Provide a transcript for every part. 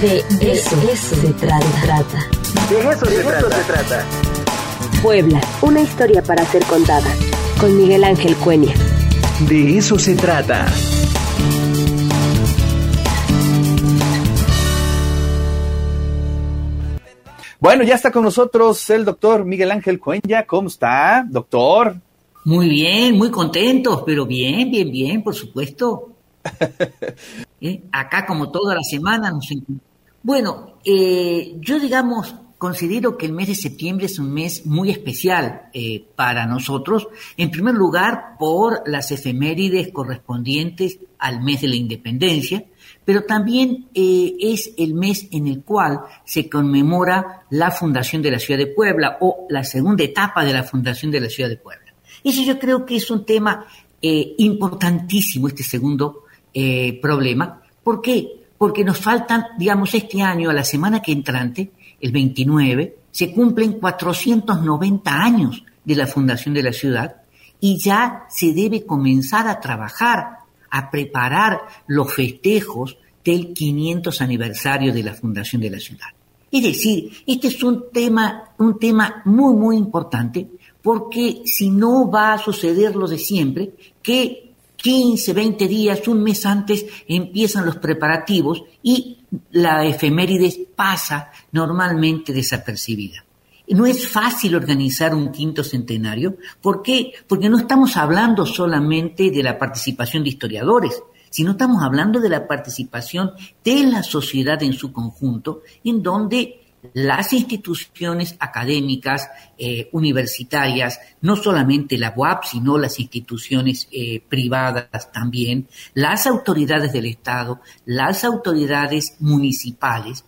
De eso, se trata. De eso, se, trata. Puebla, una historia para ser contada. Con Miguel Ángel Cuenya. De eso se trata. Bueno, ya está con nosotros el doctor Miguel Ángel Cuenya. ¿Cómo está, doctor? Muy bien, muy contentos, pero bien, bien, bien, por supuesto. ¿Eh? Acá como toda la semana nos Bueno, eh, yo digamos, considero que el mes de septiembre es un mes muy especial eh, para nosotros, en primer lugar por las efemérides correspondientes al mes de la independencia, pero también es el mes en el cual se conmemora la fundación de la ciudad de Puebla o la segunda etapa de la fundación de la ciudad de Puebla. Eso yo creo que es un tema importantísimo, este segundo eh, problema. ¿Por qué? Porque nos faltan, digamos, este año, a la semana que entrante, el 29, se cumplen 490 años de la fundación de la ciudad y ya se debe comenzar a trabajar, a preparar los festejos del 500 aniversario de la fundación de la ciudad. Es decir, este es un tema, un tema muy, muy importante porque si no va a suceder lo de siempre, que 15, 20 días, un mes antes empiezan los preparativos y la efemérides pasa normalmente desapercibida. No es fácil organizar un quinto centenario. ¿Por qué? Porque no estamos hablando solamente de la participación de historiadores, sino estamos hablando de la participación de la sociedad en su conjunto, en donde las instituciones académicas, eh, universitarias, no solamente la UAP, sino las instituciones eh, privadas también, las autoridades del Estado, las autoridades municipales,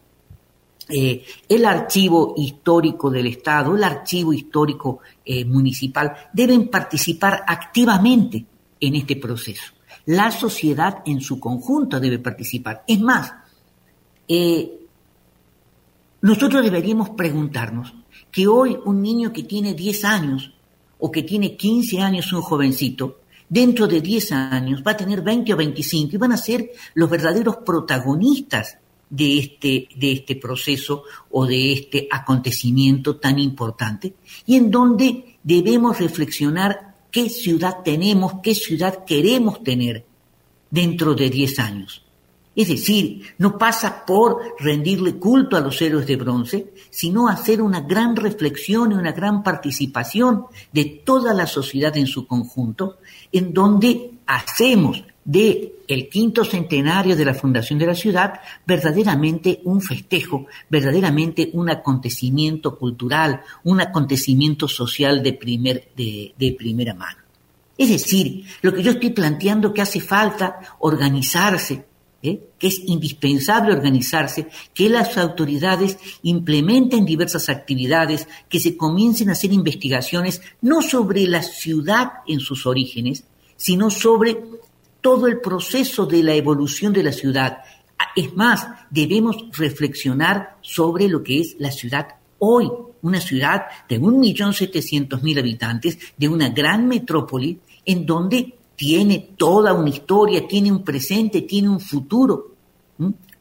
eh, el archivo histórico del Estado, el archivo histórico municipal, deben participar activamente en este proceso. La sociedad en su conjunto debe participar. Es más, nosotros deberíamos preguntarnos que hoy un niño que tiene 10 años o que tiene 15 años, un jovencito, dentro de 10 años va a tener 20 o 25 y van a ser los verdaderos protagonistas de este, de este proceso o de este acontecimiento tan importante y en donde debemos reflexionar qué ciudad tenemos, qué ciudad queremos tener dentro de 10 años. Es decir, no pasa por rendirle culto a los héroes de bronce, sino hacer una gran reflexión y una gran participación de toda la sociedad en su conjunto, en donde hacemos de el quinto centenario de la fundación de la ciudad verdaderamente un festejo, verdaderamente un acontecimiento cultural, un acontecimiento social de, primer, de, primera mano. Es decir, lo que yo estoy planteando que hace falta organizarse, ¿eh? que es indispensable organizarse, que las autoridades implementen diversas actividades, que se comiencen a hacer investigaciones no sobre la ciudad en sus orígenes, sino sobre todo el proceso de la evolución de la ciudad. Es más, debemos reflexionar sobre lo que es la ciudad hoy, una ciudad de 1.700.000 habitantes, de una gran metrópoli, en donde tiene toda una historia, tiene un presente, tiene un futuro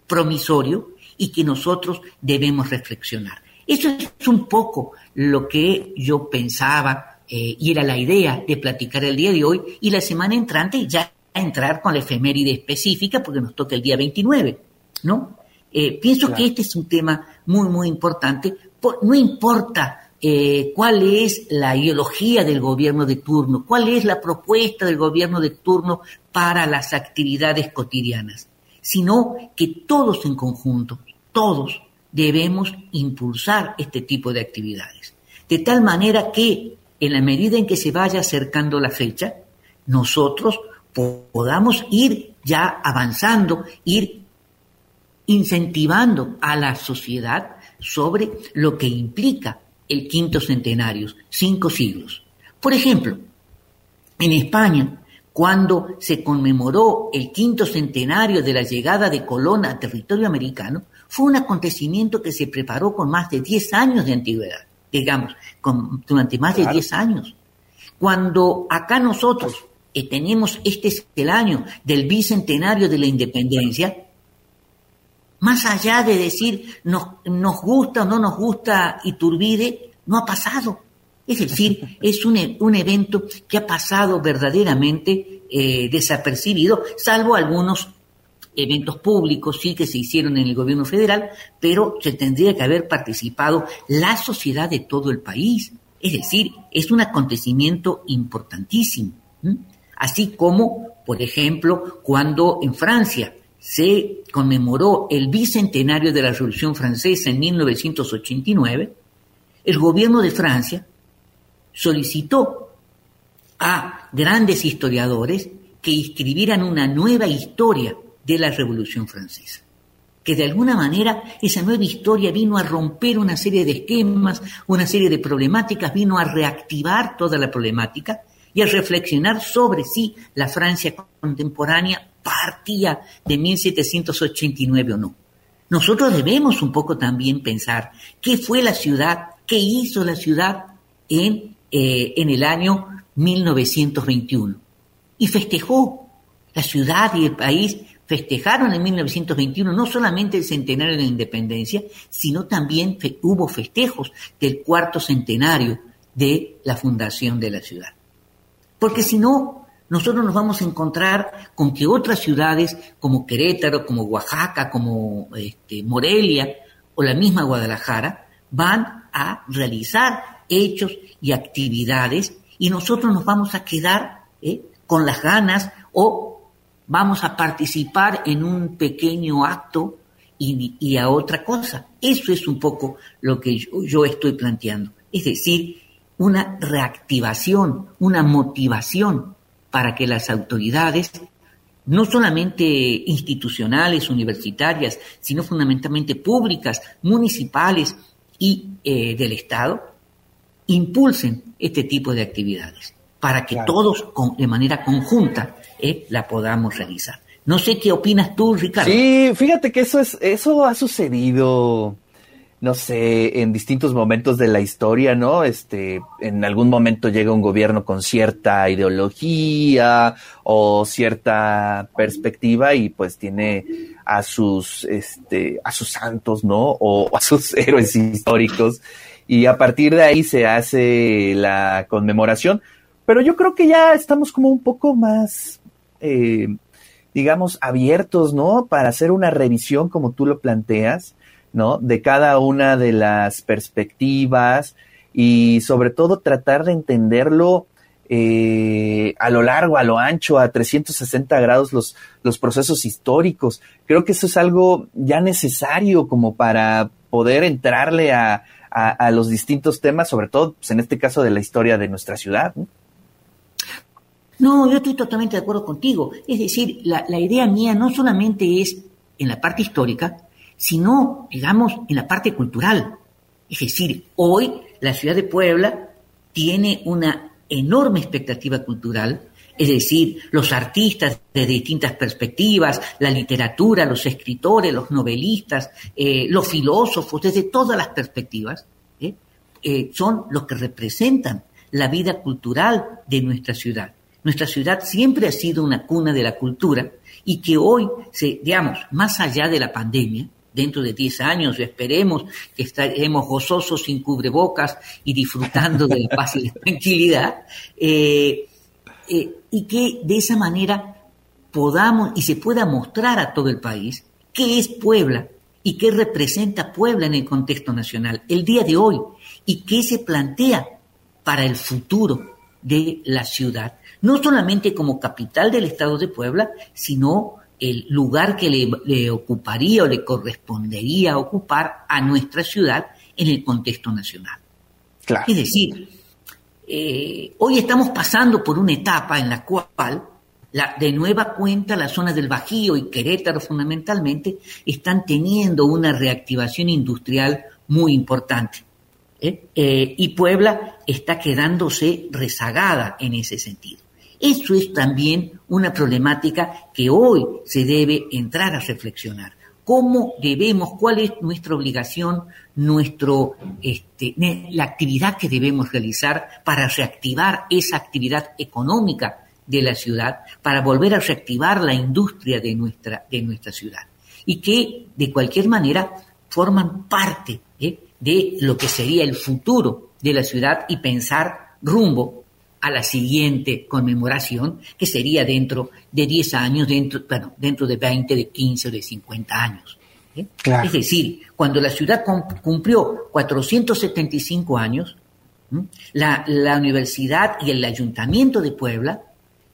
promisorio y que nosotros debemos reflexionar. Eso es un poco lo que yo pensaba eh, y era la idea de platicar el día de hoy y la semana entrante ya entrar con la efeméride específica porque nos toca el día 29, ¿no? Eh, pienso que este es un tema muy, muy importante. no importa eh, cuál es la ideología del gobierno de turno, cuál es la propuesta del gobierno de turno para las actividades cotidianas, sino que todos en conjunto, todos debemos impulsar este tipo de actividades, de tal manera que en la medida en que se vaya acercando la fecha, nosotros podamos ir ya avanzando, ir incentivando a la sociedad sobre lo que implica el quinto centenario, cinco siglos. Por ejemplo, en España, cuando se conmemoró el quinto centenario de la llegada de Colón a territorio americano, fue un acontecimiento que se preparó con más de 10 años de antigüedad, digamos, durante más de 10 años. Cuando acá nosotros eh, tenemos este es el año del bicentenario de la independencia, Más allá de decir nos, nos gusta o no nos gusta Iturbide, no ha pasado. Es decir, es un, e, un evento que ha pasado verdaderamente eh, desapercibido, salvo algunos eventos públicos, sí que se hicieron en el gobierno federal, pero se tendría que haber participado la sociedad de todo el país. Es decir, es un acontecimiento importantísimo. Así como, por ejemplo, cuando en Francia se conmemoró el bicentenario de la Revolución Francesa en 1989, el gobierno de Francia solicitó a grandes historiadores que escribieran una nueva historia de la Revolución Francesa. Que de alguna manera esa nueva historia vino a romper una serie de esquemas, una serie de problemáticas, vino a reactivar toda la problemática y a reflexionar sobre si la Francia contemporánea partía de 1789 o no. Nosotros debemos un poco también pensar qué fue la ciudad, qué hizo la ciudad en, eh, en el año 1921. Y festejó. La ciudad y el país festejaron en 1921 no solamente el centenario de la independencia, sino también hubo festejos del cuarto centenario de la fundación de la ciudad. Porque si no, nosotros nos vamos a encontrar con que otras ciudades como Querétaro, como Oaxaca, como este, Morelia o la misma Guadalajara van a realizar hechos y actividades y nosotros nos vamos a quedar ¿eh? con las ganas o vamos a participar en un pequeño acto y, a otra cosa. Eso es un poco lo que yo estoy planteando. Es decir, una reactivación, una motivación para que las autoridades, no solamente institucionales, universitarias, sino fundamentalmente públicas, municipales y eh, del Estado, impulsen este tipo de actividades para que todos de manera conjunta eh, la podamos realizar. No sé qué opinas tú, Ricardo. Sí, fíjate que eso es, eso ha sucedido no sé, en distintos momentos de la historia, ¿no? Este, en algún momento llega un gobierno con cierta ideología o cierta perspectiva y pues tiene a sus, este, a sus santos, ¿no? O, a sus héroes históricos y a partir de ahí se hace la conmemoración. Pero yo creo que ya estamos como un poco más, eh, digamos, abiertos, ¿no? Para hacer una revisión como tú lo planteas ¿no? De cada una de las perspectivas y sobre todo tratar de entenderlo eh, a lo largo, a lo ancho, a 360 grados los, los procesos históricos. Creo que eso es algo ya necesario como para poder entrarle a, a, los distintos temas, sobre todo pues, en este caso de la historia de nuestra ciudad. ¿no? yo estoy totalmente de acuerdo contigo. Es decir, la, la idea mía no solamente es en la parte histórica, sino, digamos, en la parte cultural. Es decir, hoy la ciudad de Puebla tiene una enorme expectativa cultural, es decir, los artistas de distintas perspectivas, la literatura, los escritores, los novelistas, eh, los filósofos, desde todas las perspectivas, ¿eh? Eh, son los que representan la vida cultural de nuestra ciudad. Nuestra ciudad siempre ha sido una cuna de la cultura y que hoy, se, digamos, más allá de la pandemia, dentro de 10 años, esperemos que estaremos gozosos sin cubrebocas y disfrutando de la paz y la tranquilidad, eh, eh, y que de esa manera podamos y se pueda mostrar a todo el país qué es Puebla y qué representa Puebla en el contexto nacional el día de hoy y qué se plantea para el futuro de la ciudad, no solamente como capital del estado de Puebla, sino el lugar que le, ocuparía o le correspondería ocupar a nuestra ciudad en el contexto nacional. Es decir, eh, hoy estamos pasando por una etapa en la cual la, de nueva cuenta las zonas del Bajío y Querétaro fundamentalmente están teniendo una reactivación industrial muy importante. ¿eh? Eh, y Puebla está quedándose rezagada en ese sentido. Eso es también una problemática que hoy se debe entrar a reflexionar. ¿Cómo debemos, cuál es nuestra obligación, nuestro, este, la actividad que debemos realizar para reactivar esa actividad económica de la ciudad, para volver a reactivar la industria de nuestra, de nuestra ciudad? y que de cualquier manera forman parte ¿eh? de lo que sería el futuro de la ciudad y pensar rumbo a la siguiente conmemoración, que sería dentro de 10 años, dentro, bueno, dentro de 20, de 15 o de 50 años. ¿eh? Es decir, cuando la ciudad cumplió 475 años, la, la, universidad y el ayuntamiento de Puebla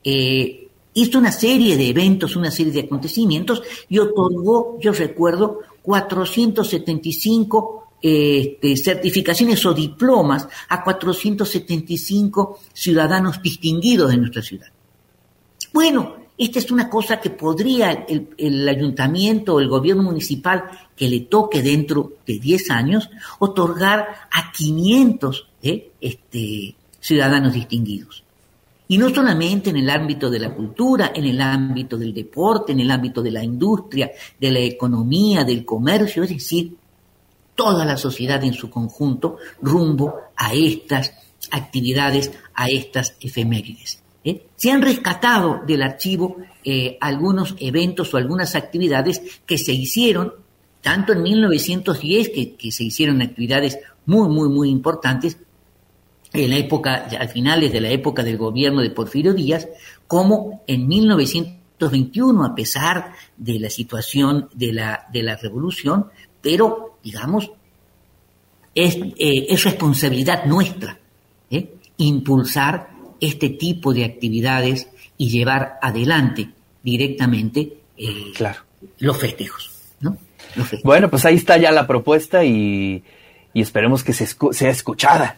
eh, hizo una serie de eventos, una serie de acontecimientos y otorgó, yo recuerdo, 475 este, certificaciones o diplomas a 475 ciudadanos distinguidos de nuestra ciudad. Bueno, esta es una cosa que podría el, ayuntamiento o el gobierno municipal que le toque dentro de 10 años otorgar a 500 ¿eh? este, ciudadanos distinguidos. Y no solamente en el ámbito de la cultura, en el ámbito del deporte, en el ámbito de la industria, de la economía, del comercio, es decir, toda la sociedad en su conjunto rumbo a estas actividades, a estas efemérides. ¿eh? Se han rescatado del archivo eh, algunos eventos o algunas actividades que se hicieron, tanto en 1910, que, que se hicieron actividades muy, muy, muy importantes, en la época, a finales de la época del gobierno de Porfirio Díaz, como en 1921, a pesar de la situación de la, de la revolución, pero, digamos, es, eh, es responsabilidad nuestra ¿eh? impulsar este tipo de actividades y llevar adelante directamente eh, claro. los festejos. ¿no? Bueno, pues ahí está ya la propuesta y, y esperemos que se sea escuchada.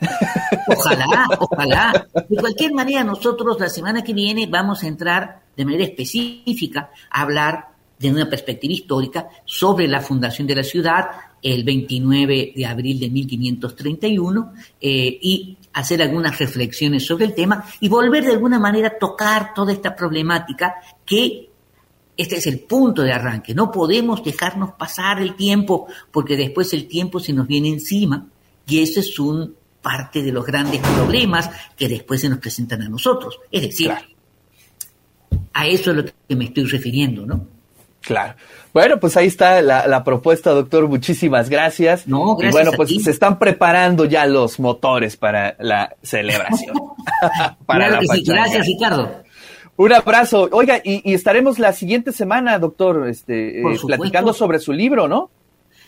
Ojalá, ojalá. De cualquier manera, nosotros la semana que viene vamos a entrar de manera específica a hablar de una perspectiva histórica sobre la fundación de la ciudad el 29 de abril de 1531 eh, y hacer algunas reflexiones sobre el tema y volver de alguna manera a tocar toda esta problemática que este es el punto de arranque. No podemos dejarnos pasar el tiempo porque después el tiempo se nos viene encima y eso es un parte de los grandes problemas que después se nos presentan a nosotros. Es decir, a eso es lo que me estoy refiriendo, ¿no? Claro. Bueno, pues ahí está la, propuesta, doctor. Muchísimas gracias. No, gracias. Y bueno, pues se están preparando ya los motores para la celebración. para la Gracias, Ricardo. Un abrazo. Oiga, y, estaremos la siguiente semana, doctor, este, eh, platicando sobre su libro, ¿no?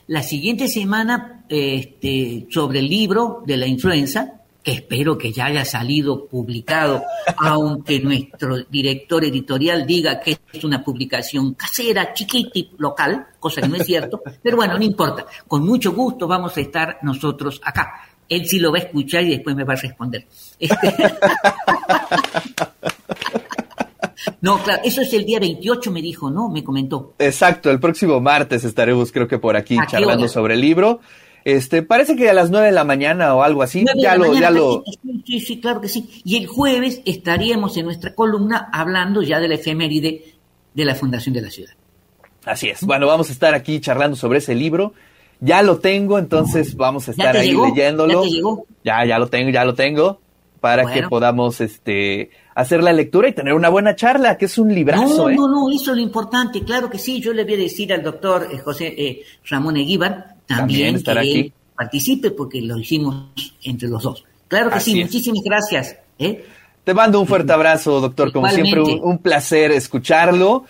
La siguiente semana, este, sobre el libro de la influenza, que espero que ya haya salido publicado, aunque nuestro director editorial diga que es una publicación casera, chiquita y local, cosa que no es cierto, pero bueno, no importa. Con mucho gusto vamos a estar nosotros acá. Él sí lo va a escuchar y después me va a responder. Este no, claro, eso es el día 28, me dijo, ¿no? Me comentó. Exacto, el próximo martes estaremos, creo que por aquí, charlando sobre el libro. Este, parece que a las nueve de la mañana o algo así. Ya lo, ya lo. Sí, sí, claro que sí. Y el jueves estaríamos en nuestra columna hablando ya de la efeméride de la Fundación de la Ciudad. Así es. Bueno, vamos a estar aquí charlando sobre ese libro. Ya lo tengo, entonces vamos a estar ahí leyéndolo. ¿Ya, ya, lo tengo, ya lo tengo. Para que podamos este hacer la lectura y tener una buena charla, que es un librazo. No, ¿eh? no, no, eso es lo importante, claro que sí. Yo le voy a decir al doctor eh, José eh, Ramón Eguíbar también, que aquí. participe porque lo hicimos entre los dos. Claro que sí, muchísimas gracias. ¿eh? Te mando un fuerte abrazo, doctor. Como siempre, un, placer escucharlo.